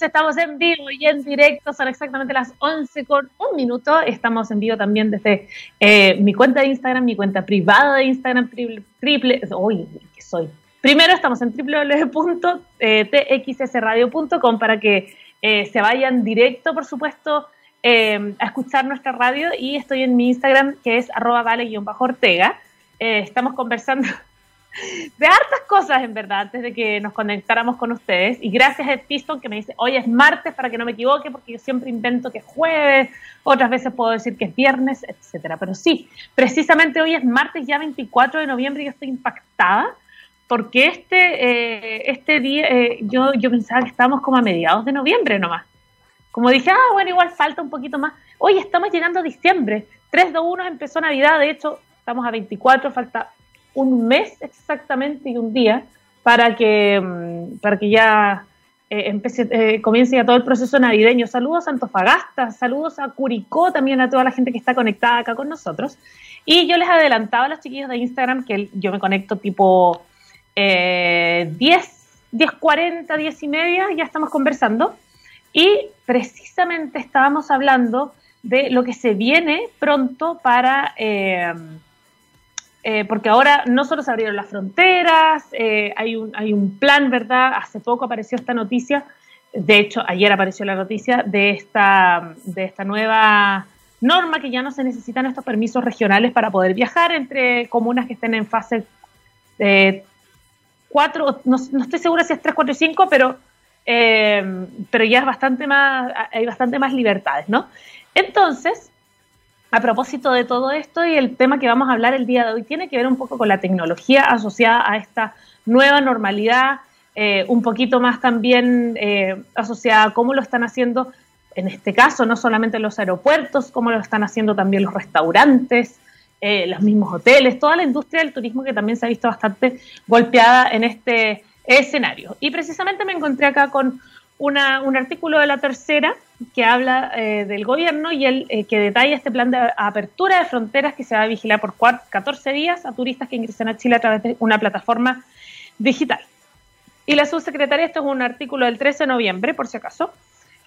estamos en vivo y en directo, son exactamente las 11 con un minuto. Estamos en vivo también desde eh, mi cuenta de Instagram, mi cuenta privada de Instagram, triple, triple uy, ¿qué soy? Primero estamos en www.txsradio.com para que eh, se vayan directo, por supuesto, eh, a escuchar nuestra radio y estoy en mi Instagram que es arroba vale-ortega. estamos conversando de hartas cosas, en verdad, antes de que nos conectáramos con ustedes. Y gracias a Piston que me dice, hoy es martes para que no me equivoque, porque yo siempre invento que es jueves, otras veces puedo decir que es viernes, etcétera. Pero sí, precisamente hoy es martes, ya 24 de noviembre, y yo estoy impactada porque este, eh, este día eh, yo, yo pensaba que estábamos como a mediados de noviembre nomás. Como dije, ah, bueno, igual falta un poquito más. Hoy estamos llegando a diciembre. 3 de 1 empezó Navidad, de hecho, estamos a 24, falta un mes exactamente y un día para que, mm, para que ya eh, eh, comience ya todo el proceso navideño. Saludos a Antofagasta, saludos a Curicó, también a toda la gente que está conectada acá con nosotros. Y yo les adelantaba a los chiquillos de Instagram que yo me conecto tipo eh, 10, 10, 40, 10 y media, ya estamos conversando. Y precisamente estábamos hablando de lo que se viene pronto para... Eh, eh, porque ahora no solo se abrieron las fronteras, eh, hay, un, hay un plan, ¿verdad? Hace poco apareció esta noticia, de hecho ayer apareció la noticia de esta, de esta nueva norma que ya no se necesitan estos permisos regionales para poder viajar entre comunas que estén en fase 4, no, estoy segura si es 3, 4 y 5, pero, eh, pero ya es bastante más, hay bastante más libertades, ¿no? Entonces, a propósito de todo esto y el tema que vamos a hablar el día de hoy tiene que ver un poco con la tecnología asociada a esta nueva normalidad, eh, un poquito más también eh, asociada a cómo lo están haciendo, en este caso, no solamente los aeropuertos, cómo lo están haciendo también los restaurantes, eh, los mismos hoteles, toda la industria del turismo que también se ha visto bastante golpeada en este escenario. Y precisamente me encontré acá con una, un artículo de la tercera que habla eh, del gobierno y el eh, que detalla este plan de apertura de fronteras que se va a vigilar por 14 días a turistas que ingresen a Chile a través de una plataforma digital. Y la subsecretaria, esto es un artículo del 13 de noviembre, por si acaso,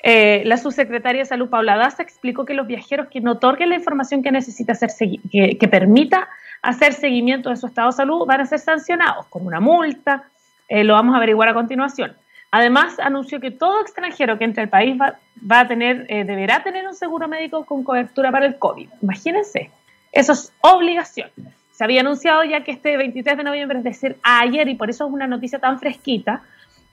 eh, la subsecretaria de Salud, Paula Daza, explicó que los viajeros que no otorguen la información que necesita hacer, que, que permita hacer seguimiento de su estado de salud van a ser sancionados con una multa, lo vamos a averiguar a continuación. Además, anunció que todo extranjero que entre al país va, a tener, eh, deberá tener un seguro médico con cobertura para el COVID. Imagínense, eso es obligación. Se había anunciado ya que este 23 de noviembre, es decir, ayer, y por eso es una noticia tan fresquita,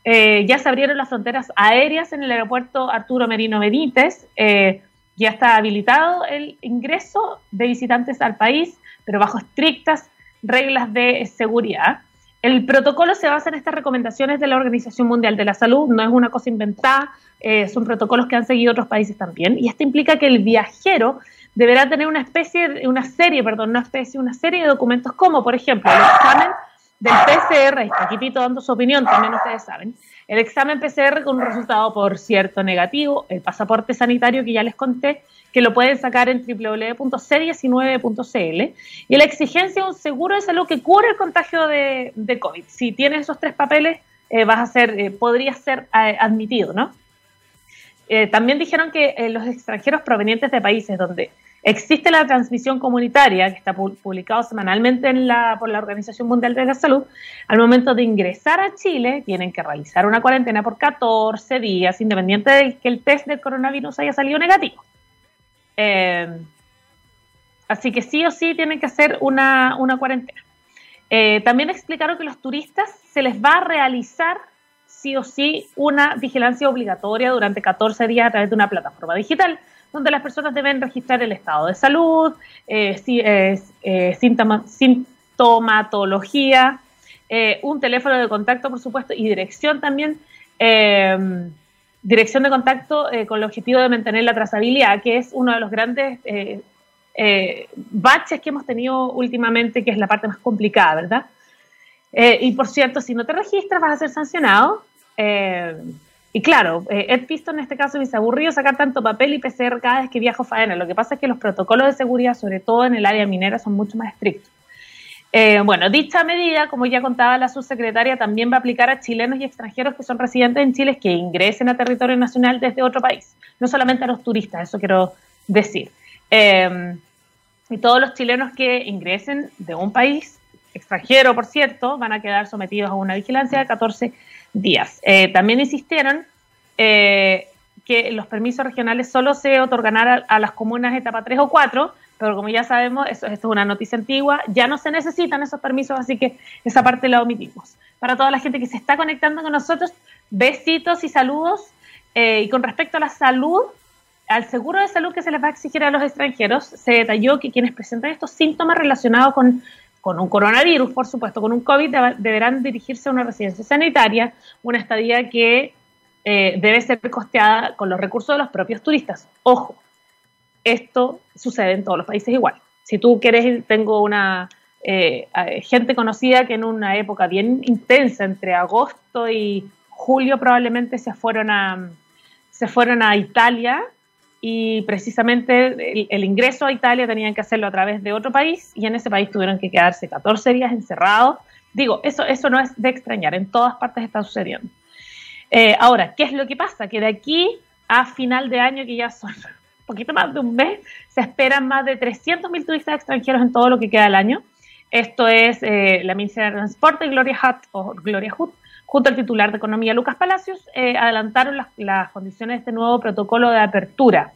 eh, ya se abrieron las fronteras aéreas en el aeropuerto Arturo Merino Benítez. Eh, ya está habilitado el ingreso de visitantes al país, pero bajo estrictas reglas de seguridad. El protocolo se basa en estas recomendaciones de la Organización Mundial de la Salud, no es una cosa inventada, eh, son protocolos que han seguido otros países también, y esto implica que el viajero deberá tener una especie, una serie, perdón, una especie, una serie de documentos como, por ejemplo, el examen del PCR, está aquí dando su opinión, también ustedes saben, el examen PCR con un resultado por cierto negativo, el pasaporte sanitario que ya les conté, que lo pueden sacar en www.c19.cl. Y la exigencia de un seguro de salud que cubre el contagio de, COVID. Si tienes esos tres papeles, eh, vas a ser, eh, podría ser eh, admitido, ¿no? también dijeron que los extranjeros provenientes de países donde existe la transmisión comunitaria, que está publicado semanalmente en la, por la Organización Mundial de la Salud, al momento de ingresar a Chile tienen que realizar una cuarentena por 14 días, independiente de que el test del coronavirus haya salido negativo. Eh, así que sí o sí tienen que hacer una, cuarentena. Eh, también explicaron que los turistas se les va a realizar sí o sí una vigilancia obligatoria durante 14 días a través de una plataforma digital, donde las personas deben registrar el estado de salud, eh, eh sintomatología, un teléfono de contacto, por supuesto, y dirección también dirección de contacto eh, con el objetivo de mantener la trazabilidad, que es uno de los grandes eh, eh, baches que hemos tenido últimamente, que es la parte más complicada, ¿verdad? y por cierto, si no te registras vas a ser sancionado. y claro, Ed Pisto en este caso me dice aburrido sacar tanto papel y PCR cada vez que viajo faena. Lo que pasa es que los protocolos de seguridad, sobre todo en el área minera, son mucho más estrictos. Eh, bueno, dicha medida, como ya contaba la subsecretaria, también va a aplicar a chilenos y extranjeros que son residentes en Chile que ingresen a territorio nacional desde otro país, no solamente a los turistas, eso quiero decir. Eh, y todos los chilenos que ingresen de un país extranjero, por cierto, van a quedar sometidos a una vigilancia de 14 días. Eh, también insistieron que los permisos regionales solo se otorgarán a, a las comunas etapa 3 o 4, pero como ya sabemos, esto, es una noticia antigua, ya no se necesitan esos permisos, así que esa parte la omitimos. Para toda la gente que se está conectando con nosotros, besitos y saludos. Eh, y con respecto a la salud, al seguro de salud que se les va a exigir a los extranjeros, se detalló que quienes presentan estos síntomas relacionados con, con un coronavirus, por supuesto, con un COVID, deberán dirigirse a una residencia sanitaria, una estadía que eh, debe ser costeada con los recursos de los propios turistas. Ojo, esto sucede en todos los países igual. Si tú quieres, tengo una eh, gente conocida que en una época bien intensa, entre agosto y julio, probablemente se fueron a, se fueron a Italia y precisamente el, ingreso a Italia tenían que hacerlo a través de otro país y en ese país tuvieron que quedarse 14 días encerrados. Digo, eso, eso no es de extrañar, en todas partes está sucediendo. Eh, ahora, ¿qué es lo que pasa? Que de aquí a final de año, que ya son poquito más de un mes, se esperan más de 300.000 turistas extranjeros en todo lo que queda del año. Esto es eh, la ministra de Transporte, Gloria Hutt, o Gloria Hutt, junto al titular de Economía, Lucas Palacios, eh, adelantaron las, condiciones de este nuevo protocolo de apertura.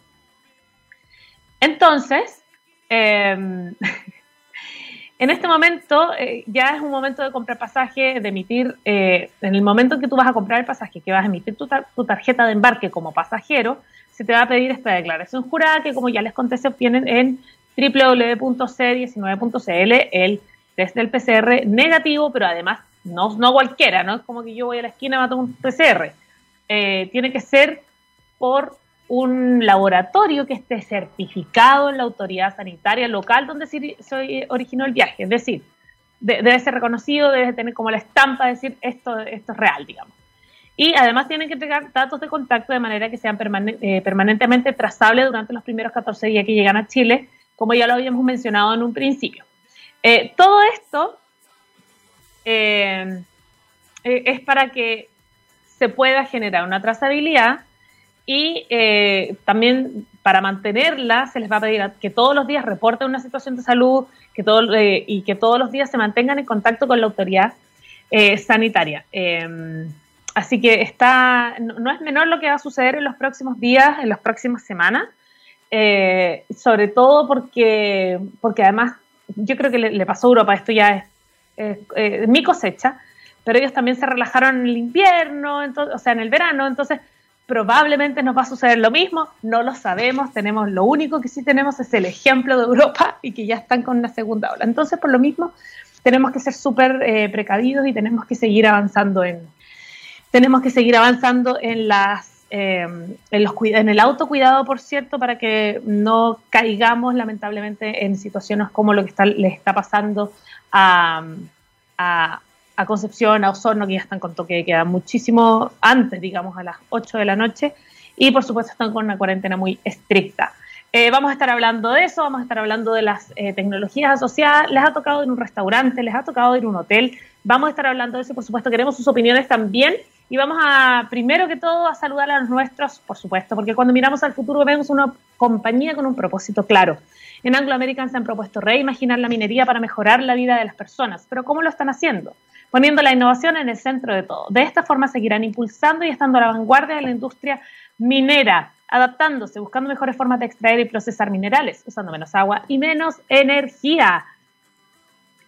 Entonces, em, en este momento eh, ya es un momento de comprar pasaje, de emitir, en el momento en que tú vas a comprar el pasaje, que vas a emitir tu, tu tarjeta de embarque como pasajero, se te va a pedir esta declaración jurada que, como ya les conté, se obtienen en www.c19.cl, el test del PCR negativo, pero además no, no cualquiera, no es como que yo voy a la esquina y mato un PCR. Eh, tiene que ser por un laboratorio que esté certificado en la autoridad sanitaria local donde se originó el viaje. Es decir, debe ser reconocido, debe tener como la estampa de decir esto, esto es real, digamos. Y además tienen que entregar datos de contacto de manera que sean eh, permanentemente trazables durante los primeros 14 días que llegan a Chile, como ya lo habíamos mencionado en un principio. Eh, todo esto eh, es para que se pueda generar una trazabilidad y también para mantenerla se les va a pedir que todos los días reporten una situación de salud que todo, y que todos los días se mantengan en contacto con la autoridad sanitaria. Así que está, no, es menor lo que va a suceder en los próximos días, en las próximas semanas, eh, sobre todo porque, porque además yo creo que le, pasó a Europa, esto ya es eh, mi cosecha, pero ellos también se relajaron en el invierno, o sea, en el verano, entonces probablemente nos va a suceder lo mismo, no lo sabemos, tenemos lo único que sí tenemos es el ejemplo de Europa y que ya están con una segunda ola. Entonces, por lo mismo, tenemos que ser súper eh, precavidos y tenemos que seguir avanzando en, tenemos que seguir avanzando en las eh, en, los, en el autocuidado, por cierto, para que no caigamos lamentablemente en situaciones como lo que está, le está pasando a, a, Concepción, a Osorno, que ya están con toque de queda muchísimo antes, digamos, a las 8 de la noche, y por supuesto están con una cuarentena muy estricta. Eh, vamos a estar hablando de eso, vamos a estar hablando de las eh, tecnologías asociadas. Les ha tocado ir a un restaurante, les ha tocado ir a un hotel. Vamos a estar hablando de eso, por supuesto, queremos sus opiniones también y vamos a, primero que todo, a saludar a los nuestros, por supuesto, porque cuando miramos al futuro vemos una compañía con un propósito claro. En Anglo American se han propuesto reimaginar la minería para mejorar la vida de las personas. Pero ¿cómo lo están haciendo? Poniendo la innovación en el centro de todo. De esta forma seguirán impulsando y estando a la vanguardia de la industria minera, adaptándose, buscando mejores formas de extraer y procesar minerales, usando menos agua y menos energía.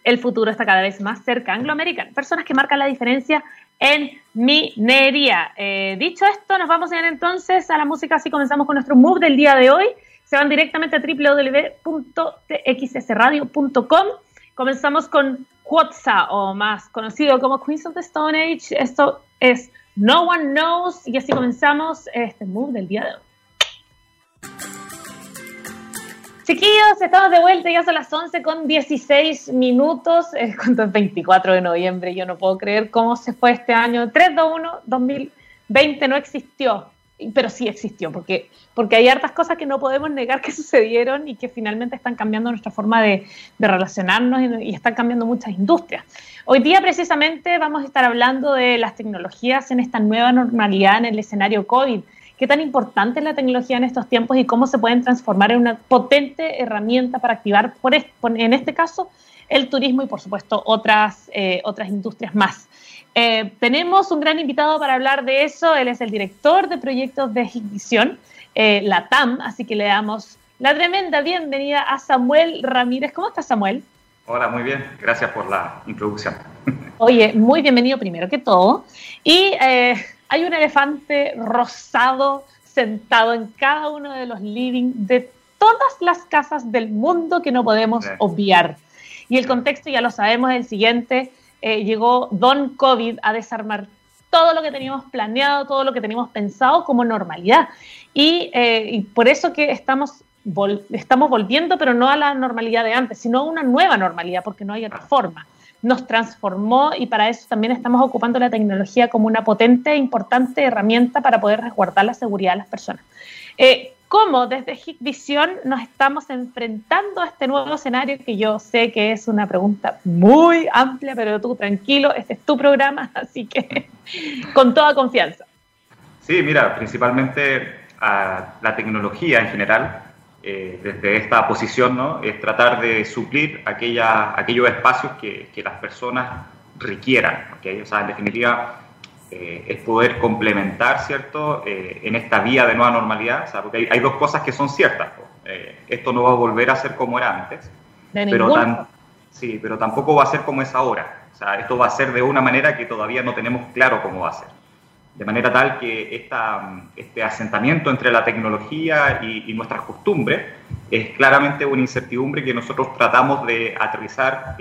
El futuro está cada vez más cerca. Anglo American, personas que marcan la diferencia en minería. Eh, dicho esto, nos vamos a ir entonces a la música, así comenzamos con nuestro move del día de hoy. Se van directamente a www.txsradio.com. Comenzamos con WhatsApp, o más conocido como Queens of the Stone Age. Esto es No One Knows, y así comenzamos este move del día de hoy. Chiquillos, estamos de vuelta, ya son las 11 con 16 minutos. Es cuando es 24 de noviembre, yo no puedo creer cómo se fue este año. 321 2020 no existió. pero sí existió, porque, porque hay hartas cosas que no podemos negar que sucedieron y que finalmente están cambiando nuestra forma de, relacionarnos y, están cambiando muchas industrias. Hoy día precisamente vamos a estar hablando de las tecnologías en esta nueva normalidad en el escenario COVID. ¿Qué tan importante es la tecnología en estos tiempos y cómo se pueden transformar en una potente herramienta para activar, por, en este caso, el turismo y, por supuesto, otras, eh, otras industrias más? Eh, tenemos un gran invitado para hablar de eso. Él es el director de proyectos de Ignición, eh, la TAM, así que le damos la tremenda bienvenida a Samuel Ramírez. ¿Cómo estás, Samuel? Hola, muy bien. Gracias por la introducción. Oye, muy bienvenido primero que todo. Y eh, hay un elefante rosado sentado en cada uno de los living de todas las casas del mundo que no podemos obviar. Y el contexto, ya lo sabemos, es el siguiente. Eh, llegó Don COVID a desarmar todo lo que teníamos planeado, todo lo que teníamos pensado como normalidad. Y, eh, por eso que estamos, estamos volviendo, pero no a la normalidad de antes, sino a una nueva normalidad, porque no hay otra forma. Nos transformó y para eso también estamos ocupando la tecnología como una potente e importante herramienta para poder resguardar la seguridad de las personas. Eh, cómo desde HIC Visión nos estamos enfrentando a este nuevo escenario que yo sé que es una pregunta muy amplia, pero tú tranquilo, este es tu programa, así que con toda confianza. Sí, mira, principalmente a la tecnología en general, eh, desde esta posición, ¿no? es tratar de suplir aquella, aquellos espacios que, que las personas requieran. ¿okay? O sea, en definitiva, eh, es poder complementar, ¿cierto?, eh, en esta vía de nueva normalidad, o sea, porque hay, dos cosas que son ciertas. Esto no va a volver a ser como era antes, pero, sí, pero tampoco va a ser como es ahora. O sea, esto va a ser de una manera que todavía no tenemos claro cómo va a ser. De manera tal que esta, este asentamiento entre la tecnología y, y nuestras costumbres es claramente una incertidumbre que nosotros tratamos de aterrizar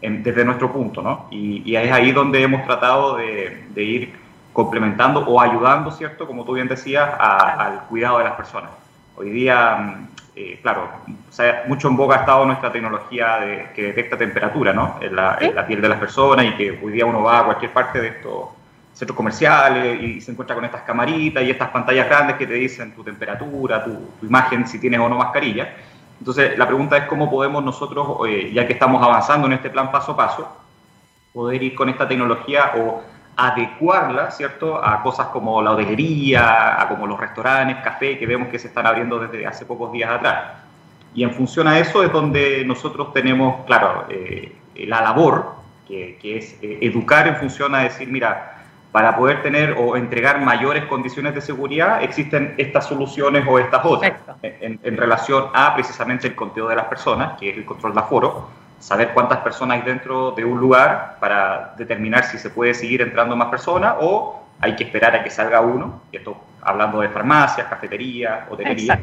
desde nuestro punto, ¿no? Y, es ahí donde hemos tratado de, ir complementando o ayudando, ¿cierto? Como tú bien decías, al cuidado de las personas. Hoy día, eh, claro, mucho en boca ha estado nuestra tecnología de, que detecta temperatura, ¿no? En la, piel de las personas y que hoy día uno va a cualquier parte de estos centros comerciales y se encuentra con estas camaritas y estas pantallas grandes que te dicen tu temperatura, tu, tu imagen, si tienes o no mascarilla. Entonces, la pregunta es cómo podemos nosotros, eh, ya que estamos avanzando en este plan paso a paso, poder ir con esta tecnología o adecuarla, ¿cierto?, a cosas como la hotelería, a como los restaurantes, café, que vemos que se están abriendo desde hace pocos días atrás. Y en función a eso es donde nosotros tenemos, claro, eh, la labor, que, es eh, educar en función a decir, mira, para poder tener o entregar mayores condiciones de seguridad, existen estas soluciones o estas otras. En, relación a precisamente el conteo de las personas, que es el control de aforo, saber cuántas personas hay dentro de un lugar para determinar si se puede seguir entrando más personas o hay que esperar a que salga uno, esto hablando de farmacias, cafeterías, hotelería.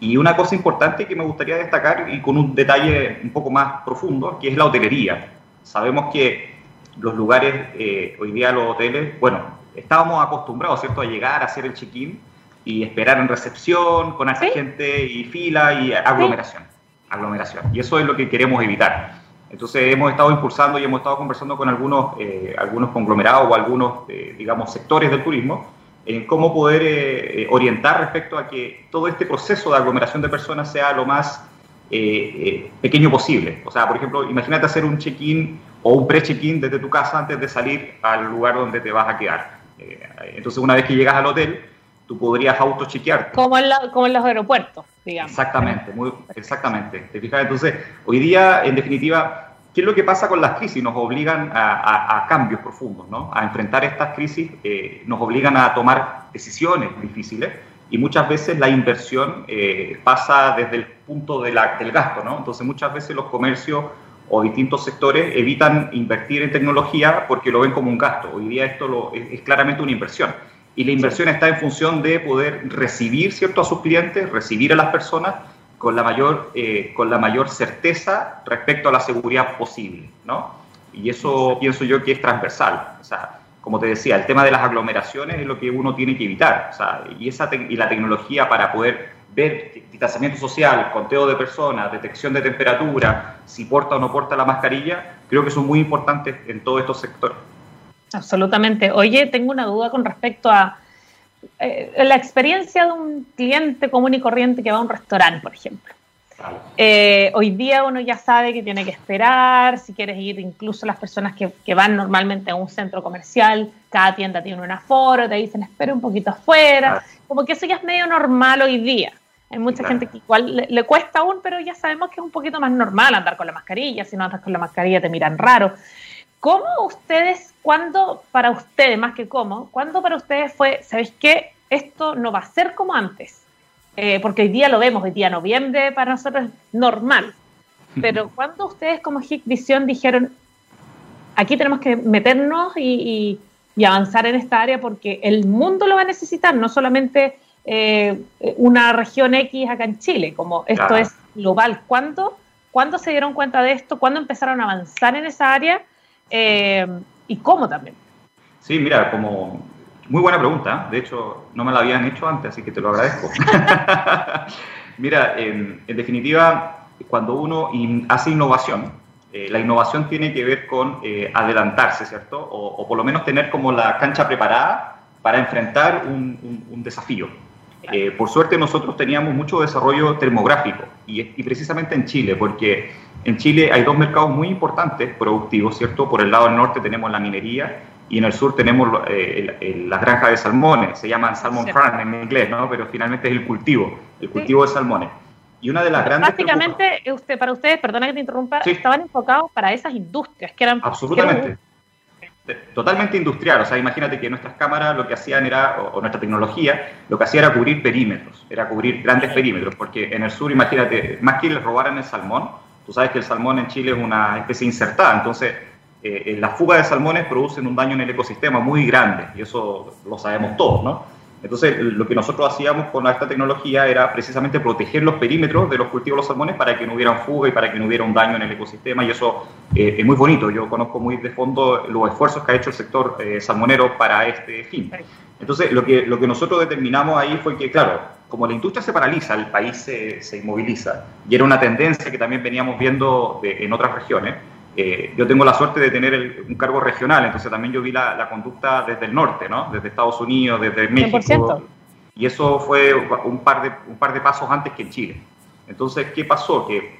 Y una cosa importante que me gustaría destacar y con un detalle un poco más profundo, que es la hotelería. Sabemos que los lugares, eh, hoy día los hoteles, bueno, estábamos acostumbrados, ¿cierto?, a llegar a hacer el check-in y esperar en recepción con esa gente y fila y aglomeración, aglomeración. Y eso es lo que queremos evitar. Entonces hemos estado impulsando y hemos estado conversando con algunos, eh, algunos conglomerados o algunos, eh, digamos, sectores del turismo en cómo poder orientar respecto a que todo este proceso de aglomeración de personas sea lo más pequeño posible. O sea, por ejemplo, imagínate hacer un check-in o un pre-check-in desde tu casa antes de salir al lugar donde te vas a quedar. Eh, entonces, una vez que llegas al hotel, tú podrías auto-chequearte. Como, en como en los aeropuertos, digamos. Exactamente, muy, exactamente. ¿Te fijas? Entonces, hoy día, en definitiva, ¿qué es lo que pasa con las crisis? Nos obligan a, cambios profundos, ¿no? A enfrentar estas crisis, eh, nos obligan a tomar decisiones difíciles y muchas veces la inversión eh, pasa desde el punto de la, del gasto, ¿no? Entonces, muchas veces los comercios o distintos sectores evitan invertir en tecnología porque lo ven como un gasto. Hoy día esto lo, es, claramente una inversión. Y la inversión está en función de poder recibir ¿cierto? a sus clientes, recibir a las personas con la mayor, eh, con la mayor certeza respecto a la seguridad posible. ¿no? Y eso pienso yo que es transversal. O sea, como te decía, el tema de las aglomeraciones es lo que uno tiene que evitar. O sea, y, esa y la tecnología para poder ver distanciamiento social, conteo de personas, detección de temperatura, si porta o no porta la mascarilla, creo que son muy importantes en todos estos sectores. Absolutamente. Oye, tengo una duda con respecto a, eh, la experiencia de un cliente común y corriente que va a un restaurante, por ejemplo. Eh, hoy día uno ya sabe que tiene que esperar, si quieres ir, incluso las personas que, que, van normalmente a un centro comercial, cada tienda tiene un aforo, te dicen espera un poquito afuera, como que eso ya es medio normal hoy día. Hay mucha gente que igual le, cuesta aún, pero ya sabemos que es un poquito más normal andar con la mascarilla, si no andas con la mascarilla te miran raro. ¿Cómo ustedes, cuándo para ustedes, más que cómo, cuándo para ustedes fue, ¿sabéis qué? Esto no va a ser como antes eh, porque hoy día lo vemos, hoy día noviembre para nosotros es normal. Pero cuando ustedes como HIC Visión dijeron, aquí tenemos que meternos y, avanzar en esta área porque el mundo lo va a necesitar, no solamente eh, una región X acá en Chile, como esto es global. ¿Cuándo, ¿Cuándo se dieron cuenta de esto? ¿Cuándo empezaron a avanzar en esa área? Eh, ¿Y cómo también? Sí, mira, como muy buena pregunta. De hecho, no me la habían hecho antes, así que te lo agradezco. Mira, en, definitiva, cuando uno hace innovación, eh, la innovación tiene que ver con eh, adelantarse, ¿cierto? O, por lo menos tener como la cancha preparada para enfrentar un, desafío. Eh, por suerte nosotros teníamos mucho desarrollo termográfico y, y, precisamente en Chile, porque en Chile hay dos mercados muy importantes productivos, ¿cierto? Por el lado del norte tenemos la minería y en el sur tenemos eh, las granjas de salmones, se llaman salmon farm en inglés, ¿no? pero finalmente es el cultivo, el cultivo de salmones. Y una de las grandes... Básicamente, usted, para ustedes, perdona que te interrumpa, estaban enfocados para esas industrias, que eran... Absolutamente. Totalmente industrial, o sea, imagínate que nuestras cámaras lo que hacían era, o, nuestra tecnología, lo que hacía era cubrir perímetros, era cubrir grandes perímetros, porque en el sur, imagínate, más que les robaran el salmón, tú sabes que el salmón en Chile es una especie insertada, entonces eh, eh, las fugas de salmones producen un daño en el ecosistema muy grande, y eso lo sabemos todos, ¿no? Entonces, lo que nosotros hacíamos con esta tecnología era precisamente proteger los perímetros de los cultivos de los salmones para que no hubiera fuga y para que no hubiera un daño en el ecosistema, y eso eh, es muy bonito. Yo conozco muy de fondo los esfuerzos que ha hecho el sector salmonero para este fin. Entonces, lo que, lo que nosotros determinamos ahí fue que, claro, como la industria se paraliza, el país se, se inmoviliza, y era una tendencia que también veníamos viendo en otras regiones, eh, yo tengo la suerte de tener un cargo regional, entonces también yo vi la, conducta desde el norte, ¿no? Desde Estados Unidos, desde México. Y eso fue un par, de, un par de pasos antes que en Chile. Entonces, ¿qué pasó? Que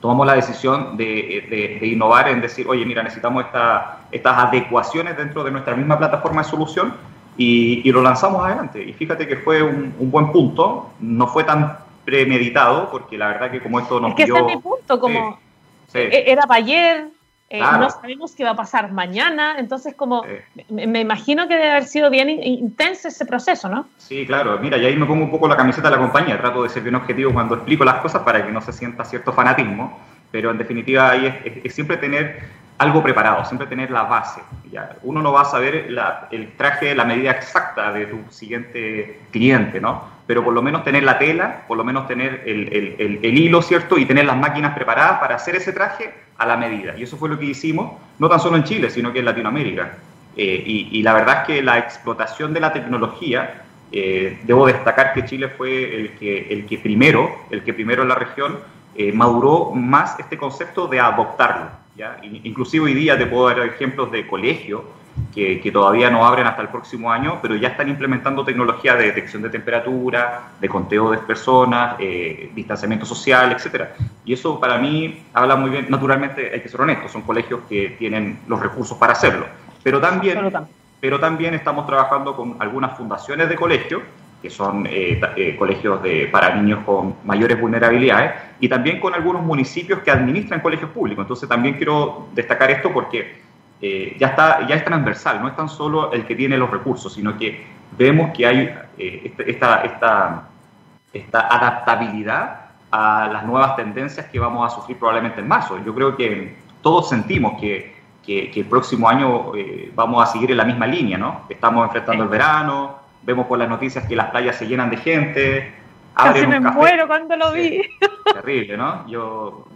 tomamos la decisión de, innovar en decir, oye, mira, necesitamos estas adecuaciones dentro de nuestra misma plataforma de solución y, lo lanzamos adelante. Y fíjate que fue un, buen punto, no fue tan premeditado, porque la verdad que como esto nos es que ese es mi punto, como... E-, era para ayer, eh, no sabemos qué va a pasar mañana, entonces como me, imagino que debe haber sido bien intenso ese proceso, ¿no? Sí, claro, mira, y ahí me pongo un poco la camiseta de la compañía, trato de ser bien objetivo cuando explico las cosas para que no se sienta cierto fanatismo, pero en definitiva ahí es, siempre tener algo preparado, siempre tener la base. Ya, uno no va a saber el traje, la medida exacta de tu siguiente cliente, ¿no? Pero por lo menos tener la tela, por lo menos tener el, el, el, hilo, ¿cierto? Y tener las máquinas preparadas para hacer ese traje a la medida. Y eso fue lo que hicimos, no tan solo en Chile, sino que en Latinoamérica. Eh, y, la verdad es que la explotación de la tecnología, eh, debo destacar que Chile fue el que, el que primero, el que primero en la región, eh, maduró más este concepto de adoptarlo. ¿ya? Inclusive hoy día te puedo dar ejemplos de colegios que, todavía no abren hasta el próximo año, pero ya están implementando tecnología de detección de temperatura, de conteo de personas, eh, distanciamiento social, etcétera. Y eso para mí habla muy bien, naturalmente hay que ser honestos, son colegios que tienen los recursos para hacerlo, pero también, pero también estamos trabajando con algunas fundaciones de colegios, que son eh, eh, colegios de, para niños con mayores vulnerabilidades, y también con algunos municipios que administran colegios públicos. Entonces también quiero destacar esto porque eh, ya, está, ya es transversal, no es tan solo el que tiene los recursos, sino que vemos que hay eh, este, esta, esta, esta, adaptabilidad a las nuevas tendencias que vamos a sufrir probablemente en marzo. Yo creo que todos sentimos que, que, el próximo año eh, vamos a seguir en la misma línea, ¿no? Estamos enfrentando el verano, vemos por las noticias que las playas se llenan de gente. Casi me muero cuando lo vi. terrible, ¿no? Yo,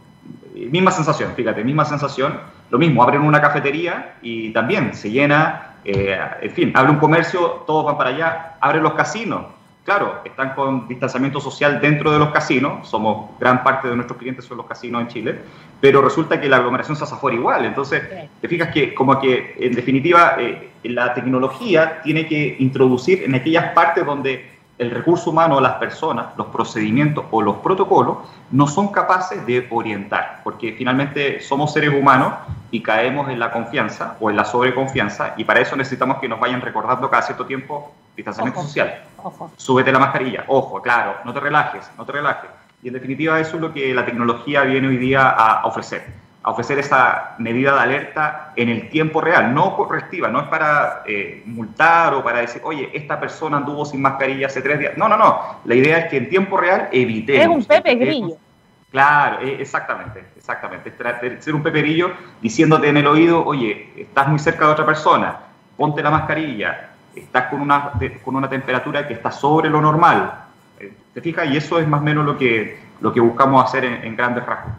misma sensación, fíjate, misma sensación. Lo mismo, abren una cafetería y también se llena, eh, en fin, abre un comercio, todos van para allá, abren los casinos, claro, están con distanciamiento social dentro de los casinos, somos gran parte de nuestros clientes son los casinos en Chile, pero resulta que la aglomeración se hace afuera igual. Entonces, te fijas que como que en definitiva eh, la tecnología tiene que introducir en aquellas partes donde el recurso humano, las personas, los procedimientos o los protocolos no son capaces de orientar, porque finalmente somos seres humanos y caemos en la confianza o en la sobreconfianza y para eso necesitamos que nos vayan recordando cada cierto tiempo distanciamiento social. Ojo. Súbete la mascarilla, ojo, claro, no te relajes, no te relajes. Y en definitiva eso es lo que la tecnología viene hoy día a ofrecer a ofrecer esa medida de alerta en el tiempo real, no correctiva, no es para eh, multar o para decir, oye, esta persona anduvo sin mascarilla hace tres días. No, no, no. La idea es que en tiempo real evitemos. Es un Pepe Grillo. Claro, e, exactamente, exactamente. Ser un Pepe Grillo diciéndote en el oído, oye, estás muy cerca de otra persona, ponte la mascarilla, estás con una, con una temperatura que está sobre lo normal. Eh, ¿Te fijas? Y eso es más o menos lo que, lo que buscamos hacer en, en grandes rasgos.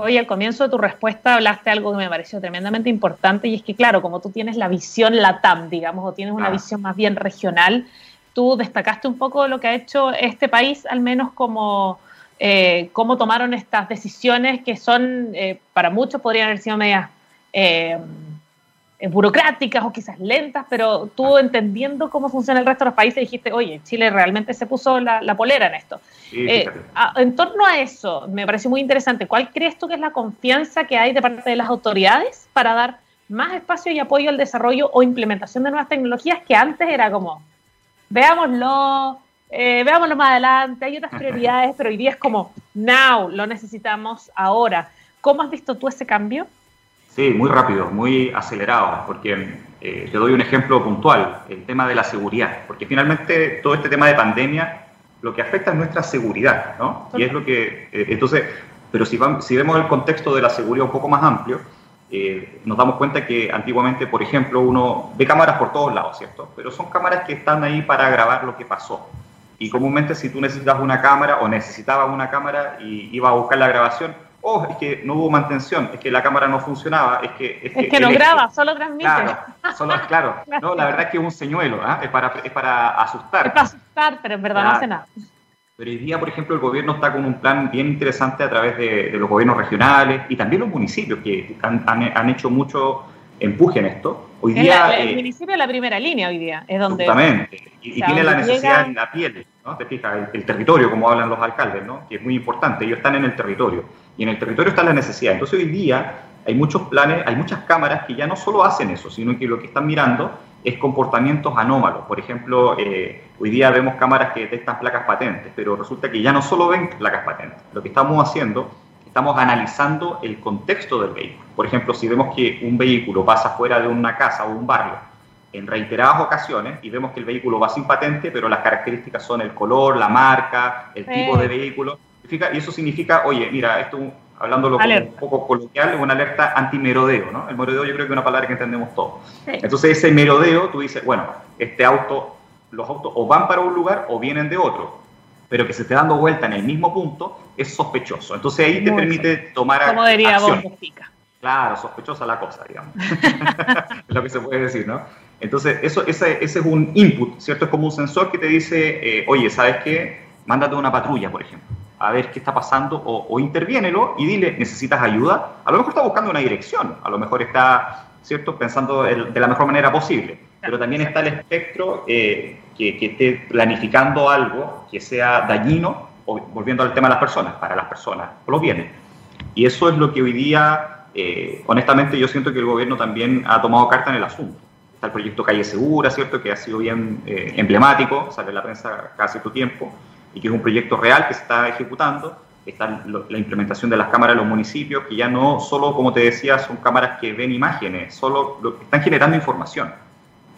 Hoy al comienzo de tu respuesta hablaste algo que me pareció tremendamente importante y es que, claro, como tú tienes la visión LATAM, digamos, o tienes una visión más bien regional, tú destacaste un poco lo que ha hecho este país, al menos como eh, cómo tomaron estas decisiones que son, eh, para muchos podrían haber sido medias eh, burocráticas o quizás lentas, pero tú entendiendo cómo funciona el resto de los países dijiste, oye, Chile realmente se puso la, polera en esto. Eh, en torno a eso, me pareció muy interesante. ¿Cuál crees tú que es la confianza que hay de parte de las autoridades para dar más espacio y apoyo al desarrollo o implementación de nuevas tecnologías que antes era como, veámoslo, eh, veámoslo más adelante, hay otras prioridades, pero hoy día es como, now, lo necesitamos ahora. ¿Cómo has visto tú ese cambio? Sí, muy rápido, muy acelerado, porque eh, te doy un ejemplo puntual, el tema de la seguridad, porque finalmente todo este tema de pandemia lo que afecta es nuestra seguridad, ¿no? Y es lo que, eh, entonces, pero si, vamos, si vemos el contexto de la seguridad un poco más amplio, eh, nos damos cuenta que antiguamente, por ejemplo, uno ve cámaras por todos lados, ¿cierto? Pero son cámaras que están ahí para grabar lo que pasó. Y comúnmente si tú necesitas una cámara o necesitabas una cámara y ibas a buscar la grabación, oh, es que no hubo mantención, es que la cámara no funcionaba, es que... Es que, no graba, solo transmite. Claro, solo, claro. No, la verdad es que es un señuelo, ¿ah? es, para, es para asustar. Es para asustar, pero en verdad no hace nada. Pero hoy día, por ejemplo, el gobierno está con un plan bien interesante a través de, los gobiernos regionales y también los municipios que han, han, hecho mucho empuje en esto. Hoy día, el eh, municipio es la primera línea hoy día, es donde... Justamente, y, tiene la necesidad en la piel, ¿no? Te fijas, el, territorio, como hablan los alcaldes, ¿no? Que es muy importante, ellos están en el territorio y en el territorio está la necesidad. Entonces hoy día hay muchos planes, hay muchas cámaras que ya no solo hacen eso, sino que lo que están mirando es comportamientos anómalos. Por ejemplo, eh, hoy día vemos cámaras que detectan placas patentes, pero resulta que ya no solo ven placas patentes. Lo que estamos haciendo, estamos analizando el contexto del vehículo. Por ejemplo, si vemos que un vehículo pasa fuera de una casa o un barrio en reiteradas ocasiones y vemos que el vehículo va sin patente, pero las características son el color, la marca, el tipo de vehículo, y eso significa, oye, mira, esto, hablándolo un poco coloquial, es una alerta anti-merodeo, ¿no? El merodeo yo creo que es una palabra que entendemos todos. Entonces ese merodeo, tú dices, bueno, este auto, los autos o van para un lugar o vienen de otro, pero que se esté dando vuelta en el mismo punto, es sospechoso. Entonces ahí te permite tomar Como diría acción. Claro, sospechosa la cosa, digamos. es lo que se puede decir, ¿no? Entonces, eso, ese, ese es un input, ¿cierto? Es como un sensor que te dice, eh, oye, ¿sabes qué? Mándate una patrulla, por ejemplo a ver qué está pasando o, o interviénelo y dile, ¿necesitas ayuda? A lo mejor está buscando una dirección, a lo mejor está, ¿cierto?, pensando de la mejor manera posible, pero también está el espectro eh, que, esté planificando algo que sea dañino, o, volviendo al tema de las personas, para las personas, o los bienes. Y eso es lo que hoy día, eh, honestamente, yo siento que el gobierno también ha tomado carta en el asunto. Está el proyecto Calle Segura, ¿cierto?, que ha sido bien eh, emblemático, sale en la prensa cada cierto tiempo y que es un proyecto real que se está ejecutando. Está la implementación de las cámaras en los municipios, que ya no solo, como te decía, son cámaras que ven imágenes, solo están generando información.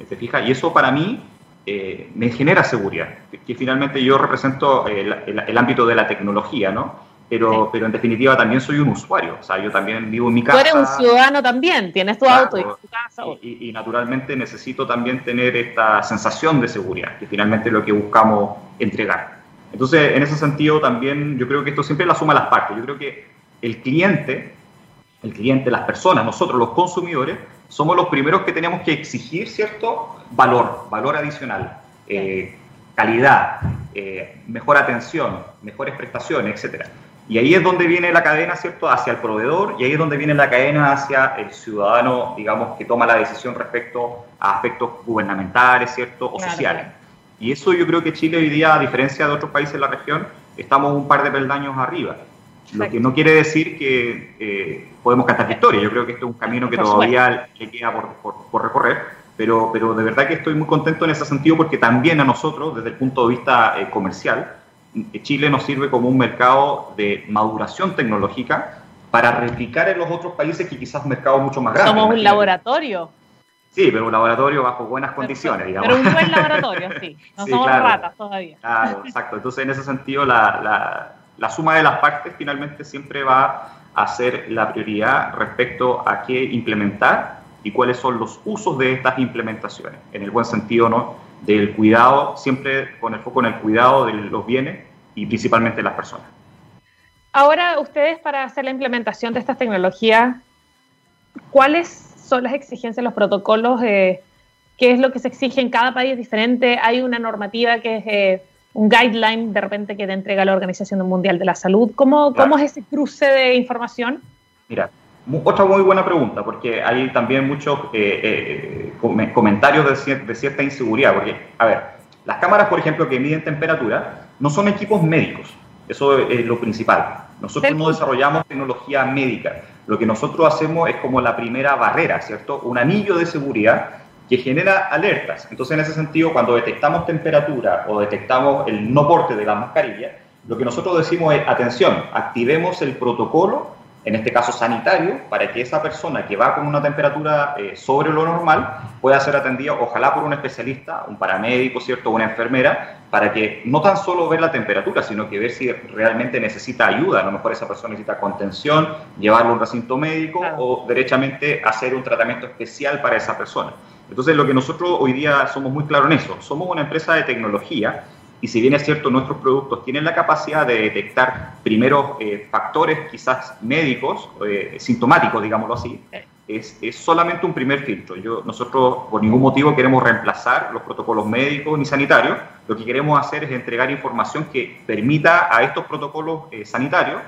¿Te fijas? Y eso para mí eh, me genera seguridad, que, finalmente yo represento el, ámbito de la tecnología, ¿no? Pero, pero en definitiva también soy un usuario, o sea, yo también vivo en mi casa. Tú eres un ciudadano también, tienes tu auto y tu casa. Y, y, naturalmente necesito también tener esta sensación de seguridad, que finalmente es lo que buscamos entregar. Entonces, en ese sentido también yo creo que esto siempre la suma las partes. Yo creo que el cliente, el cliente, las personas, nosotros los consumidores, somos los primeros que tenemos que exigir cierto valor, valor adicional, eh, calidad, eh, mejor atención, mejores prestaciones, etcétera. Y ahí es donde viene la cadena, ¿cierto?, hacia el proveedor y ahí es donde viene la cadena hacia el ciudadano, digamos, que toma la decisión respecto a aspectos gubernamentales, ¿cierto?, o sociales. Y eso yo creo que Chile hoy día, a diferencia de otros países de la región, estamos un par de peldaños arriba. Lo que no quiere decir que eh, podemos cantar victoria. Yo creo que este es un camino que todavía le queda por, recorrer, pero, pero de verdad que estoy muy contento en ese sentido porque también a nosotros, desde el punto de vista eh, comercial, Chile nos sirve como un mercado de maduración tecnológica para replicar en los otros países que quizás mercados mucho más grandes. Somos un laboratorio. Sí, pero un laboratorio bajo buenas condiciones, digamos. Pero un buen laboratorio, sí. No somos ratas todavía. Claro, exacto. Entonces, en ese sentido, la, la, suma de las partes finalmente siempre va a ser la prioridad respecto a qué implementar y cuáles son los usos de estas implementaciones, en el buen sentido, ¿no? Del cuidado, siempre con el foco en el cuidado de los bienes y principalmente las personas. Ahora, ustedes para hacer la implementación de estas tecnologías, ¿cuáles son las exigencias, los protocolos, eh, qué es lo que se exige en cada país diferente. Hay una normativa que es eh, un guideline de repente que te entrega la Organización Mundial de la Salud. ¿Cómo, ¿Cómo es ese cruce de información? Mira, otra muy buena pregunta, porque hay también muchos eh, comentarios de, de, cierta inseguridad, porque, a ver, las cámaras, por ejemplo, que miden temperatura, no son equipos médicos, eso es lo principal. Nosotros no desarrollamos tecnología médica. Lo que nosotros hacemos es como la primera barrera, ¿cierto? Un anillo de seguridad que genera alertas. Entonces, en ese sentido, cuando detectamos temperatura o detectamos el no porte de la mascarilla, lo que nosotros decimos es, atención, activemos el protocolo en este caso sanitario, para que esa persona que va con una temperatura eh, sobre lo normal pueda ser atendida, ojalá por un especialista, un paramédico, ¿cierto? Una enfermera, para que no tan solo ver la temperatura, sino que ver si realmente necesita ayuda. A lo mejor esa persona necesita contención, llevarlo a un recinto médico o derechamente hacer un tratamiento especial para esa persona. Entonces, lo que nosotros hoy día somos muy claros en eso, somos una empresa de tecnología y si bien es cierto, nuestros productos tienen la capacidad de detectar primeros eh, factores quizás médicos, eh, sintomáticos, digámoslo así, es, es, solamente un primer filtro. Yo, nosotros por ningún motivo queremos reemplazar los protocolos médicos ni sanitarios. Lo que queremos hacer es entregar información que permita a estos protocolos eh, sanitarios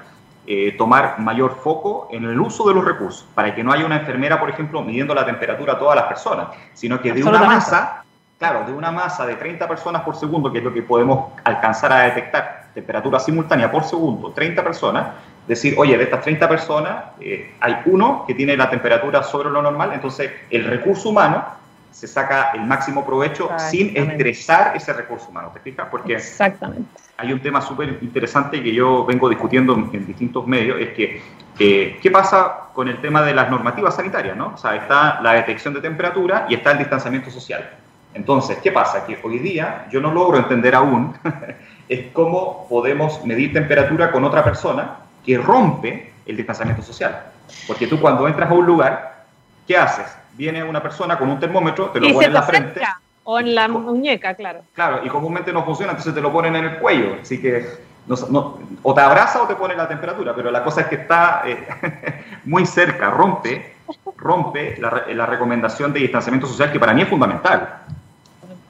tomar mayor foco en el uso de los recursos, para que no haya una enfermera, por ejemplo, midiendo la temperatura a todas las personas, sino que de una masa claro, de una masa de 30 personas por segundo, que es lo que podemos alcanzar a detectar, temperatura simultánea por segundo, 30 personas, decir, oye, de estas 30 personas eh, hay uno que tiene la temperatura sobre lo normal, entonces el recurso humano se saca el máximo provecho sin estresar ese recurso humano, ¿te fijas? Porque Exactamente. hay un tema súper interesante que yo vengo discutiendo en, distintos medios, es que eh, ¿qué pasa con el tema de las normativas sanitarias? ¿no? O sea, está la detección de temperatura y está el distanciamiento social. Entonces, ¿qué pasa? Que hoy día yo no logro entender aún es cómo podemos medir temperatura con otra persona que rompe el distanciamiento social. Porque tú cuando entras a un lugar, ¿qué haces? Viene una persona con un termómetro, te lo pone en la frente. O en la muñeca, claro. Claro, y comúnmente no funciona, entonces te lo ponen en el cuello. Así que no, o te abraza o te pone la temperatura, pero la cosa es que está eh, muy cerca, rompe, rompe la, la recomendación de distanciamiento social que para mí es fundamental.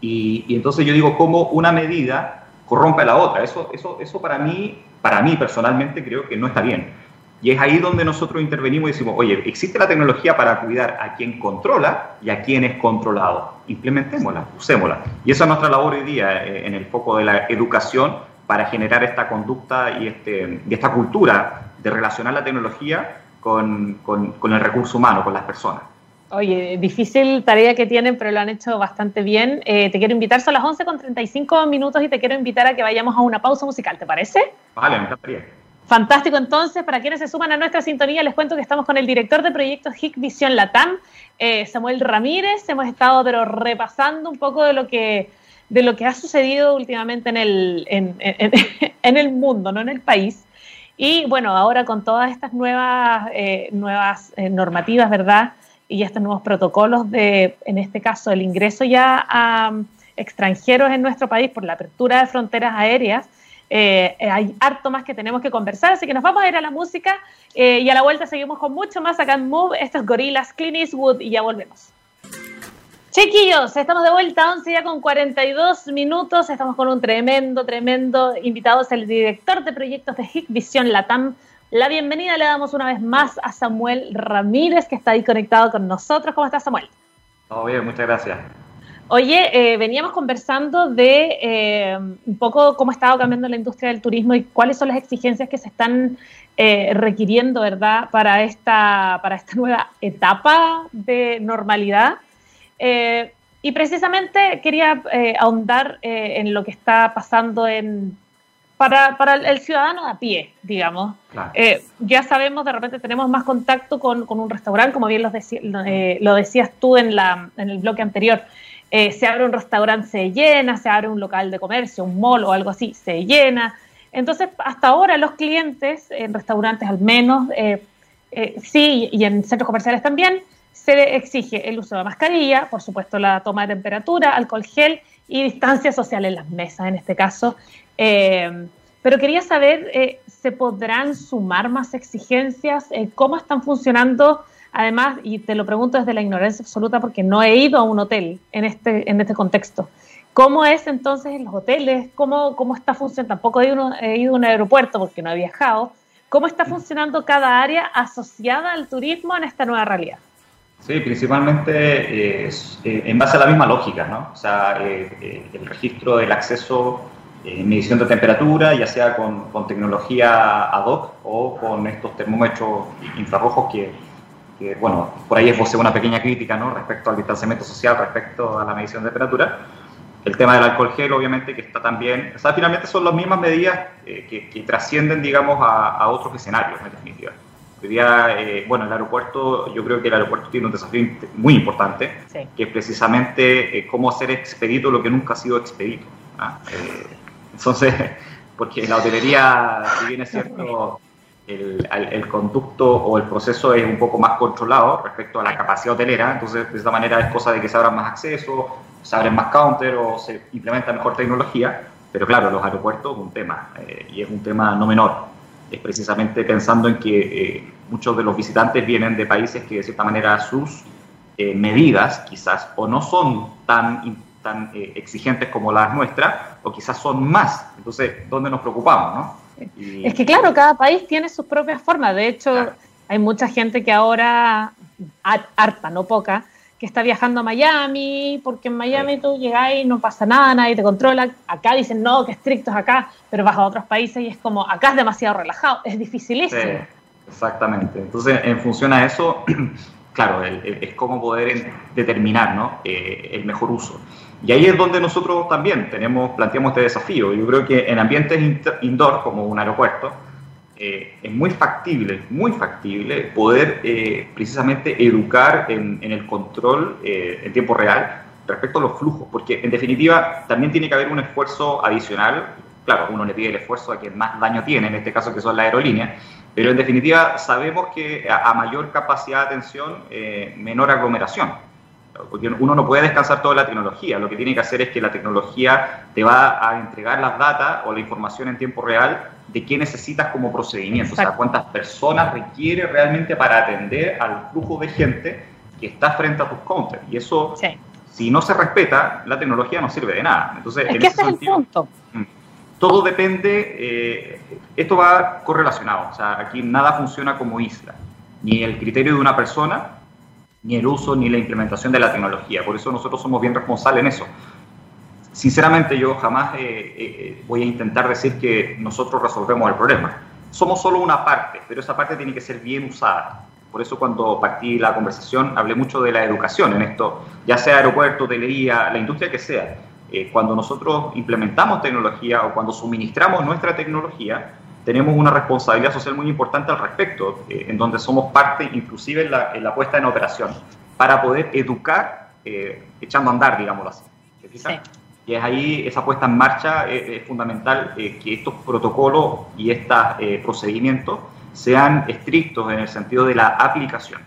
Y, entonces yo digo, ¿cómo una medida corrompe a la otra? Eso, eso, eso para, mí, para mí personalmente creo que no está bien. Y es ahí donde nosotros intervenimos y decimos, oye, existe la tecnología para cuidar a quien controla y a quien es controlado. Implementémosla, usémosla. Y esa es nuestra labor hoy día eh, en el foco de la educación para generar esta conducta y, este, y esta cultura de relacionar la tecnología con, con, con el recurso humano, con las personas. Oye, difícil tarea que tienen, pero lo han hecho bastante bien. Eh, te quiero invitar, son las 11 con 35 minutos y te quiero invitar a que vayamos a una pausa musical, ¿te parece? Vale, me encantaría. Fantástico, entonces, para quienes se suman a nuestra sintonía, les cuento que estamos con el director de proyectos HIC Visión Latam, eh, Samuel Ramírez. Hemos estado, pero repasando un poco de lo que, de lo que ha sucedido últimamente en el, en, en, el mundo, no en el país. Y bueno, ahora con todas estas nuevas, eh, nuevas normativas, ¿verdad? Y estos nuevos protocolos de, en este caso, el ingreso ya a um, extranjeros en nuestro país por la apertura de fronteras aéreas, eh, hay harto más que tenemos que conversar, así que nos vamos a ir a la música eh, y a la vuelta seguimos con mucho más acá en Move. Estos es Gorillas, Clint Eastwood y ya volvemos. Chiquillos, estamos de vuelta, 11 ya con 42 minutos. Estamos con un tremendo, tremendo invitado. Es el director de proyectos de HIC Visión Latam. La bienvenida le damos una vez más a Samuel Ramírez, que está ahí conectado con nosotros. ¿Cómo estás, Samuel? Todo bien, muchas gracias. Oye, eh, veníamos conversando de eh, un poco cómo ha estado cambiando la industria del turismo y cuáles son las exigencias que se están eh, requiriendo, ¿verdad?, para esta, para esta nueva etapa de normalidad. Y precisamente quería ahondar en lo que está pasando en, para, para el ciudadano a pie, digamos. Claro. ya sabemos, de repente tenemos más contacto con, con un restaurante, como bien lo, deci lo decías tú en, la, en el bloque anterior. se abre un restaurante, se llena, se abre un local de comercio, un mall o algo así, se llena. Entonces, hasta ahora los clientes, en restaurantes al menos, sí, y en centros comerciales también, se le exige el uso de mascarilla, por supuesto la toma de temperatura, alcohol gel y distancia social en las mesas en este caso. Eh, pero quería saber, eh, ¿se podrán sumar más exigencias? Eh, ¿Cómo están funcionando? Además, y te lo pregunto desde la ignorancia absoluta porque no he ido a un hotel en este, en este contexto. ¿Cómo es entonces en los hoteles? ¿Cómo, cómo está funcionando? Tampoco he ido, he ido a un aeropuerto porque no he viajado. ¿Cómo está funcionando cada área asociada al turismo en esta nueva realidad? Sí, principalmente eh, en base a la misma lógica, ¿no? O sea, eh, eh, el registro del acceso en medición de temperatura, ya sea con, con, tecnología ad hoc o con estos termómetros infrarrojos que, que bueno, por ahí es una pequeña crítica, ¿no? Respecto al distanciamiento social, respecto a la medición de temperatura. El tema del alcohol gel, obviamente, que está también, o sea, finalmente son las mismas medidas que, que, trascienden, digamos, a, a otros escenarios, en definitiva. Hoy día, eh, bueno, el aeropuerto, yo creo que el aeropuerto tiene un desafío muy importante, sí. que es precisamente eh, cómo hacer expedito lo que nunca ha sido expedito. ¿ah? Eh, entonces, porque la hotelería, si bien es cierto, el, el, conducto o el proceso es un poco más controlado respecto a la capacidad hotelera, entonces de esta manera es cosa de que se abran más acceso, se abren más counters o se implementa mejor tecnología, pero claro, los aeropuertos es un tema, eh, y es un tema no menor es precisamente pensando en que eh, muchos de los visitantes vienen de países que de cierta manera sus eh, medidas quizás o no son tan, tan eh, exigentes como las nuestras o quizás son más. Entonces, ¿dónde nos preocupamos? ¿no? Y, es que claro, cada país tiene sus propias formas. De hecho, claro. hay mucha gente que ahora, harta, no poca, que está viajando a Miami, porque en Miami tú llegas y no pasa nada, nadie te controla. Acá dicen, no, que estrictos acá, pero vas a otros países y es como, acá es demasiado relajado, es dificilísimo. Sí, exactamente. Entonces, en función a eso, claro, es cómo poder determinar ¿no? eh, el mejor uso. Y ahí es donde nosotros también tenemos, planteamos este desafío. Yo creo que en ambientes indoor, como un aeropuerto, eh, es muy factible, muy factible poder eh, precisamente educar en, el control eh, en tiempo real respecto a los flujos, porque en definitiva también tiene que haber un esfuerzo adicional, claro, uno le pide el esfuerzo a quien más daño tiene, en este caso que son las aerolíneas, pero en definitiva sabemos que a, a mayor capacidad de atención, eh, menor aglomeración porque uno no puede descansar toda la tecnología, lo que tiene que hacer es que la tecnología te va a entregar las datas o la información en tiempo real de qué necesitas como procedimiento, Exacto. o sea, cuántas personas requiere realmente para atender al flujo de gente que está frente a tus counters. Y eso, sí. si no se respeta, la tecnología no sirve de nada. Entonces, es que ese sentido, es el punto. Mm, todo depende, eh, esto va correlacionado, o sea, aquí nada funciona como isla, ni el criterio de una persona, ni el uso ni la implementación de la tecnología. Por eso nosotros somos bien responsables en eso. Sinceramente yo jamás eh, eh, voy a intentar decir que nosotros resolvemos el problema. Somos solo una parte, pero esa parte tiene que ser bien usada. Por eso cuando partí la conversación hablé mucho de la educación en esto, ya sea aeropuerto, hotelería, la industria que sea. Eh, cuando nosotros implementamos tecnología o cuando suministramos nuestra tecnología, tenemos una responsabilidad social muy importante al respecto, eh, en donde somos parte inclusive en la, en la, puesta en operación, para poder educar eh, echando a andar, digámoslo así. Sí. Y es ahí esa puesta en marcha, eh, es fundamental eh, que estos protocolos y estos eh, procedimientos sean estrictos en el sentido de la aplicación.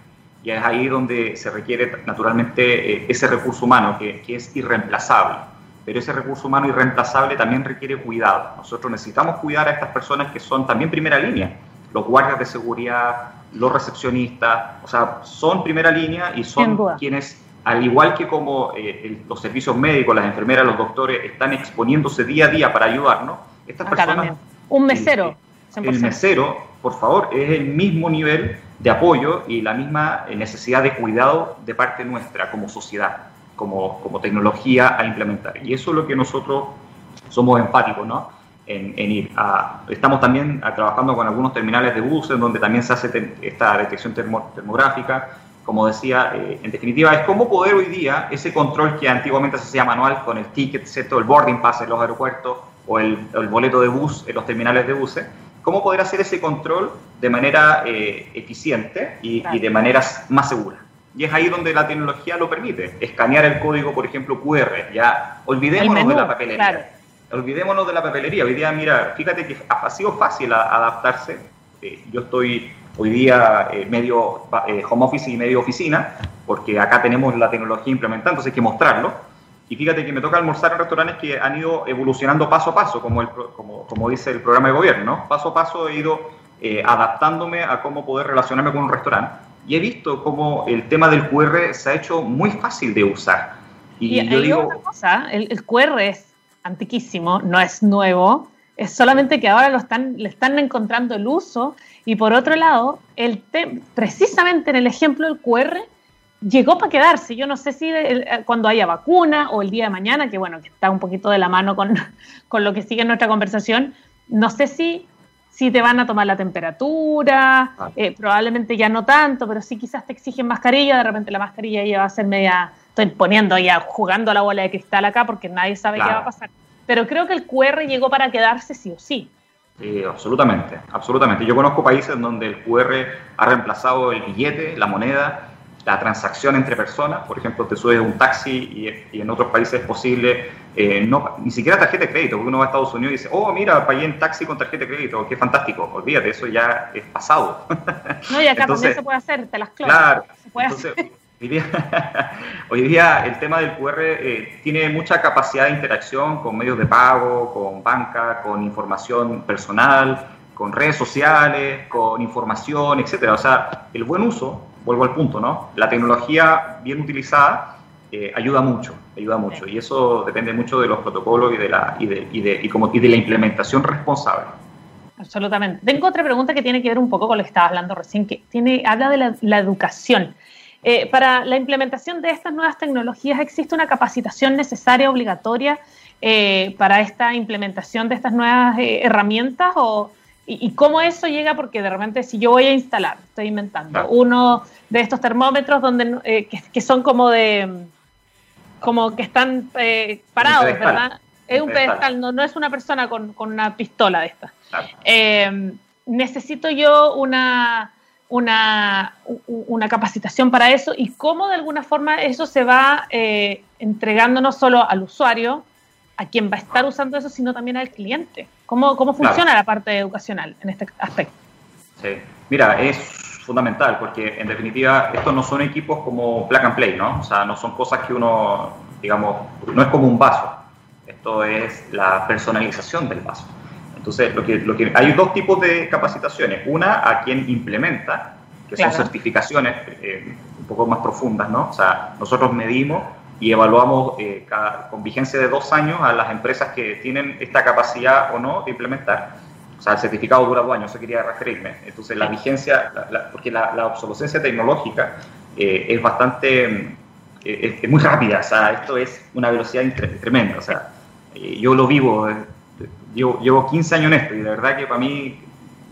Y es ahí donde se requiere naturalmente ese recurso humano que, que es irreemplazable pero ese recurso humano irreemplazable también requiere cuidado. Nosotros necesitamos cuidar a estas personas que son también primera línea, los guardias de seguridad, los recepcionistas, o sea, son primera línea y son quienes al igual que como eh, los servicios médicos, las enfermeras, los doctores están exponiéndose día a día para ayudarnos, estas personas... Un mesero. El, mesero, por favor, es el mismo nivel de apoyo y la misma eh, necesidad de cuidado de parte nuestra como sociedad, como, como tecnología a implementar. Y eso es lo que nosotros somos enfáticos, ¿no? En, ir a, estamos también trabajando con algunos terminales de buses donde también se hace esta detección termográfica como decía, eh, en definitiva, es cómo poder hoy día ese control que antiguamente se hacía manual con el ticket, ¿cierto? el boarding pass en los aeropuertos o el, boleto de bus en los terminales de buses, cómo poder hacer ese control de manera eh, eficiente y, de manera más segura. Y es ahí donde la tecnología lo permite, escanear el código, por ejemplo, QR, ya olvidémonos de la papelería. Olvidémonos de la papelería. Hoy día, mira, fíjate que ha sido fácil adaptarse. Eh, yo estoy hoy día eh, medio eh, home office y medio oficina, porque acá tenemos la tecnología implementada, entonces hay que mostrarlo. Y fíjate que me toca almorzar en restaurantes que han ido evolucionando paso a paso, como, el, como, como dice el programa de gobierno. Paso a paso he ido eh, adaptándome a cómo poder relacionarme con un restaurante. Y he visto cómo el tema del QR se ha hecho muy fácil de usar. Y, yo digo... Otra cosa, el, el QR es antiquísimo, no es nuevo, es solamente que ahora lo están, le están encontrando el uso y por otro lado, el precisamente en el ejemplo del QR, llegó para quedarse. Yo no sé si eh, cuando haya vacuna o el día de mañana, que bueno, que está un poquito de la mano con, con lo que sigue en nuestra conversación, no sé si, si te van a tomar la temperatura, ah. eh, probablemente ya no tanto, pero sí quizás te exigen mascarilla, de repente la mascarilla ya va a ser media, estoy poniendo ya, jugando la bola de cristal acá porque nadie sabe qué va a pasar. Pero creo que el QR llegó para quedarse sí o sí. Sí, absolutamente, absolutamente. Yo conozco países donde el QR ha reemplazado el billete, la moneda, la transacción entre personas. Por ejemplo, te subes a un taxi y, en otros países es posible, eh, no, ni siquiera tarjeta de crédito, porque uno va a Estados Unidos y dice, oh, mira, pagué en taxi con tarjeta de crédito, qué fantástico. Olvídate, eso ya es pasado. No, y acá también se puede hacer, te las clavas. Claro, se puede hacer. Hoy día, el tema del QR eh, tiene mucha capacidad de interacción con medios de pago, con banca, con información personal, con redes sociales, con información, etcétera. O sea, el buen uso, vuelvo al punto, ¿no? La tecnología bien utilizada eh, ayuda mucho, ayuda mucho. Y eso depende mucho de los protocolos y de la, y de, y de, y como, y de la implementación responsable. Absolutamente. Tengo otra pregunta que tiene que ver un poco con lo que estabas hablando recién, que tiene, habla de la, la educación. Eh, para la implementación de estas nuevas tecnologías, ¿existe una capacitación necesaria, obligatoria, eh, para esta implementación de estas nuevas eh, herramientas? O, y, cómo eso llega? Porque de repente, si yo voy a instalar, estoy inventando, uno de estos termómetros donde, que, son como de como que están parados, ¿verdad? Es un pedestal, no, no es una persona con, una pistola de estas. necesito yo una una, una, capacitación para eso y cómo de alguna forma eso se va eh, entregando no solo al usuario, a quien va a estar usando eso, sino también al cliente. ¿Cómo, cómo funciona la parte educacional en este aspecto? Sí, mira, es fundamental porque en definitiva estos no son equipos como plug and play, ¿no? O sea, no son cosas que uno, digamos, no es como un vaso. Esto es la personalización del vaso. Entonces, lo que, lo que, hay dos tipos de capacitaciones. Una a quien implementa, que son certificaciones eh, un poco más profundas, ¿no? O sea, nosotros medimos y evaluamos eh, con vigencia de dos años a las empresas que tienen esta capacidad o no de implementar. O sea, el certificado dura dos años, eso quería referirme. Entonces, la vigencia, porque la, obsolescencia tecnológica eh, es bastante, es, muy rápida, o sea, esto es una velocidad tremenda, o sea, yo lo vivo llevo, llevo 15 años en esto y de verdad que para mí,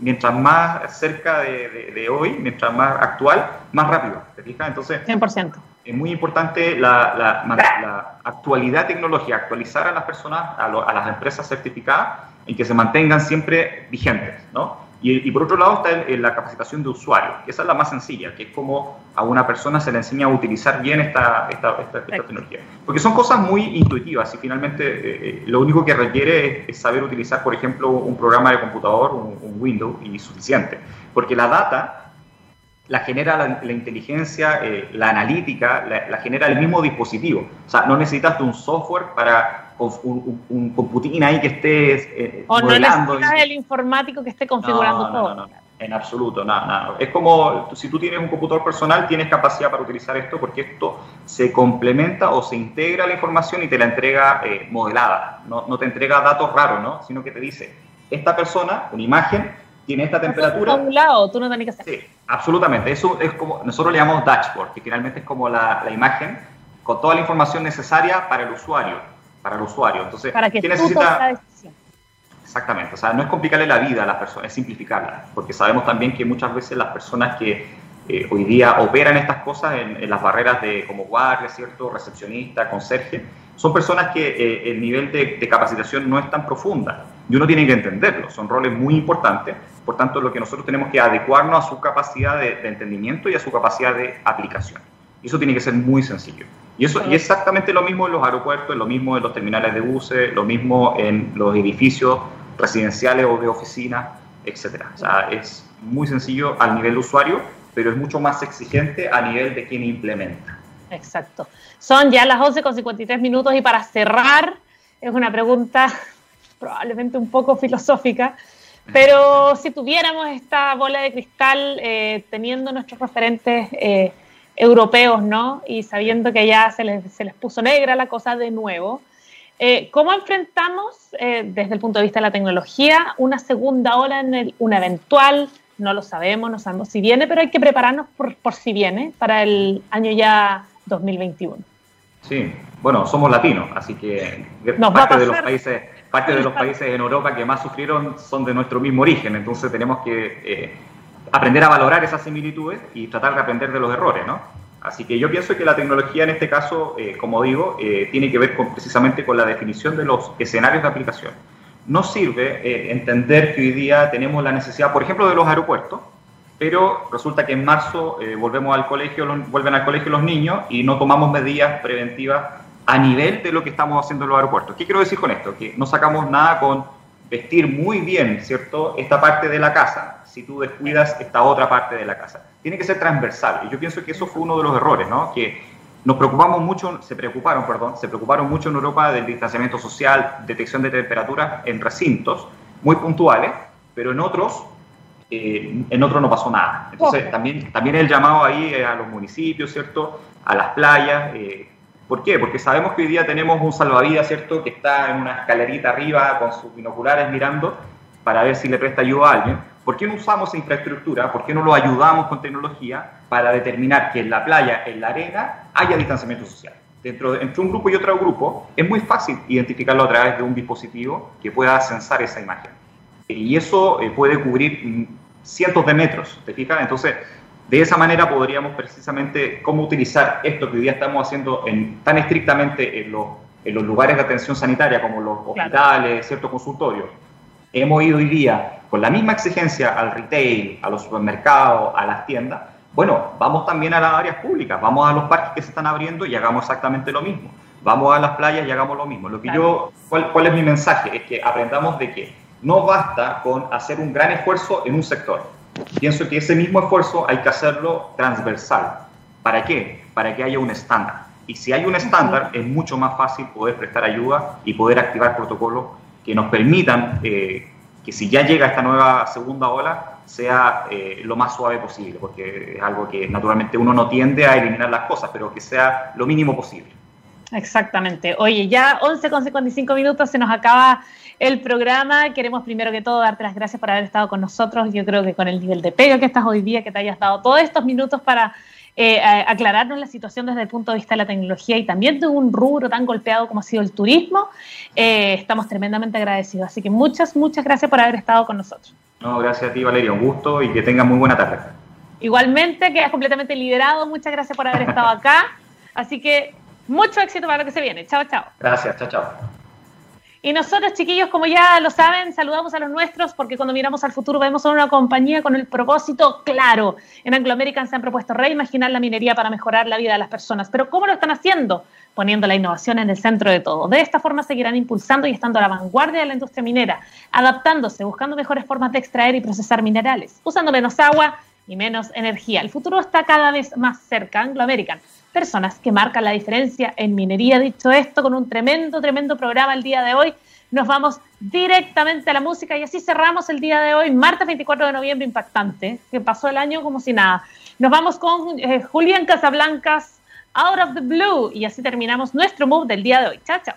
mientras más cerca de, hoy, mientras más actual, más rápido, ¿te fijas? Entonces, 100%. Es muy importante la, la, actualidad tecnológica, actualizar a las personas, a, a las empresas certificadas en que se mantengan siempre vigentes, ¿no? Y, por otro lado está la capacitación de usuario, que esa es la más sencilla, que es como a una persona se le enseña a utilizar bien esta, esta, tecnología. Porque son cosas muy intuitivas y finalmente eh, eh, lo único que requiere es, saber utilizar, por ejemplo, un programa de computador, un, Windows, y suficiente. Porque la data la genera la, inteligencia, eh, la analítica, la, genera el mismo dispositivo. O sea, no necesitas un software para un, un, computín ahí que esté eh, o no necesitas el informático que esté configurando todo. En absoluto, nada, nada. Es como si tú tienes un computador personal, tienes capacidad para utilizar esto porque esto se complementa o se integra la información y te la entrega eh, modelada. No, no, te entrega datos raros, ¿no? Sino que te dice, esta persona, una imagen, tiene esta temperatura. A un lado, tú no tienes que hacer. Sí, absolutamente. Eso es como, nosotros le llamamos dashboard, que finalmente es como la, la imagen con toda la información necesaria para el usuario. Para el usuario. Entonces, para que ¿qué tú necesita? la decisión. Exactamente, o sea, no es complicarle la vida a las personas, es simplificarla, porque sabemos también que muchas veces las personas que eh, hoy día operan estas cosas en, en, las barreras de como guardia, ¿cierto? recepcionista, conserje, son personas que eh, el nivel de, de, capacitación no es tan profunda y uno tiene que entenderlo, son roles muy importantes, por tanto lo que nosotros tenemos que adecuarnos a su capacidad de, de entendimiento y a su capacidad de aplicación. Y eso tiene que ser muy sencillo. Y eso y exactamente lo mismo en los aeropuertos, lo mismo en los terminales de buses, lo mismo en los edificios residenciales o de oficina, etcétera. O sea, es muy sencillo al nivel de usuario, pero es mucho más exigente a nivel de quien implementa. Exacto. Son ya las 11 con 53 minutos y para cerrar, es una pregunta probablemente un poco filosófica, pero si tuviéramos esta bola de cristal eh, teniendo nuestros referentes eh, europeos, ¿no? Y sabiendo que ya se les, se les puso negra la cosa de nuevo, eh, ¿Cómo enfrentamos, eh, desde el punto de vista de la tecnología, una segunda ola en el, una eventual? No lo sabemos, no sabemos si viene, pero hay que prepararnos por, por si viene para el año ya 2021. Sí, bueno, somos latinos, así que Nos parte de los países, parte de los países en Europa que más sufrieron son de nuestro mismo origen, entonces tenemos que eh, aprender a valorar esas similitudes y tratar de aprender de los errores, ¿no? Así que yo pienso que la tecnología en este caso, eh, como digo, eh, tiene que ver con, precisamente con la definición de los escenarios de aplicación. No sirve eh, entender que hoy día tenemos la necesidad, por ejemplo, de los aeropuertos, pero resulta que en marzo volvemos al colegio, los, vuelven al colegio los niños y no tomamos medidas preventivas a nivel de lo que estamos haciendo en los aeropuertos. ¿Qué quiero decir con esto? Que no sacamos nada con vestir muy bien, ¿cierto?, esta parte de la casa, si tú descuidas esta otra parte de la casa. Tiene que ser transversal. Y yo pienso que eso fue uno de los errores, ¿no? Que nos preocupamos mucho, se preocuparon, perdón, se preocuparon mucho en Europa del distanciamiento social, detección de temperatura en recintos muy puntuales, pero en otros, eh, en otros no pasó nada. Entonces, también, también el llamado ahí a los municipios, ¿cierto? A las playas. Eh, ¿Por qué? Porque sabemos que hoy día tenemos un salvavidas, ¿cierto? Que está en una escalerita arriba con sus binoculares mirando para ver si le presta ayuda a alguien ¿Por qué no usamos esa infraestructura? ¿Por qué no lo ayudamos con tecnología para determinar que en la playa, en la arena, haya distanciamiento social? Dentro de, entre un grupo y otro grupo, es muy fácil identificarlo a través de un dispositivo que pueda censar esa imagen. Y eso eh, puede cubrir mm, cientos de metros, ¿te fijas? Entonces, de esa manera podríamos precisamente cómo utilizar esto que hoy día estamos haciendo en, tan estrictamente en los, en los lugares de atención sanitaria como los hospitales, claro. ciertos consultorios. Hemos ido hoy día con la misma exigencia al retail, a los supermercados, a las tiendas, bueno, vamos también a las áreas públicas, vamos a los parques que se están abriendo y hagamos exactamente lo mismo. Vamos a las playas y hagamos lo mismo. Lo que yo, ¿cuál, ¿Cuál es mi mensaje? Es que aprendamos de que no basta con hacer un gran esfuerzo en un sector. Pienso que ese mismo esfuerzo hay que hacerlo transversal. ¿Para qué? Para que haya un estándar. Y si hay un estándar, es mucho más fácil poder prestar ayuda y poder activar protocolos que nos permitan eh, que si ya llega esta nueva segunda ola, sea eh, lo más suave posible, porque es algo que naturalmente uno no tiende a eliminar las cosas, pero que sea lo mínimo posible. Exactamente. Oye, ya 11 con 55 minutos se nos acaba el programa. Queremos primero que todo darte las gracias por haber estado con nosotros. Yo creo que con el nivel de pega que estás hoy día, que te hayas dado todos estos minutos para eh, aclararnos la situación desde el punto de vista de la tecnología y también de un rubro tan golpeado como ha sido el turismo, eh, estamos tremendamente agradecidos. Así que muchas, muchas gracias por haber estado con nosotros. No, gracias a ti, Valeria. Un gusto y que tengas muy buena tarde. Igualmente, quedas completamente liberado. Muchas gracias por haber estado acá. Así que mucho éxito para lo que se viene. Chao, chao. Gracias, chao, chao. Y nosotros, chiquillos, como ya lo saben, saludamos a los nuestros porque cuando miramos al futuro vemos a una compañía con el propósito claro. En Anglo American se han propuesto reimaginar la minería para mejorar la vida de las personas. Pero ¿cómo lo están haciendo? Poniendo la innovación en el centro de todo. De esta forma seguirán impulsando y estando a la vanguardia de la industria minera, adaptándose, buscando mejores formas de extraer y procesar minerales, usando menos agua y menos energía. El futuro está cada vez más cerca. Anglo American personas que marcan la diferencia en minería. Dicho esto, con un tremendo, tremendo programa el día de hoy, nos vamos directamente a la música y así cerramos el día de hoy, martes 24 de noviembre, impactante, que pasó el año como si nada. Nos vamos con eh, Julián Casablancas, Out of the Blue, y así terminamos nuestro move del día de hoy. Chao, chao.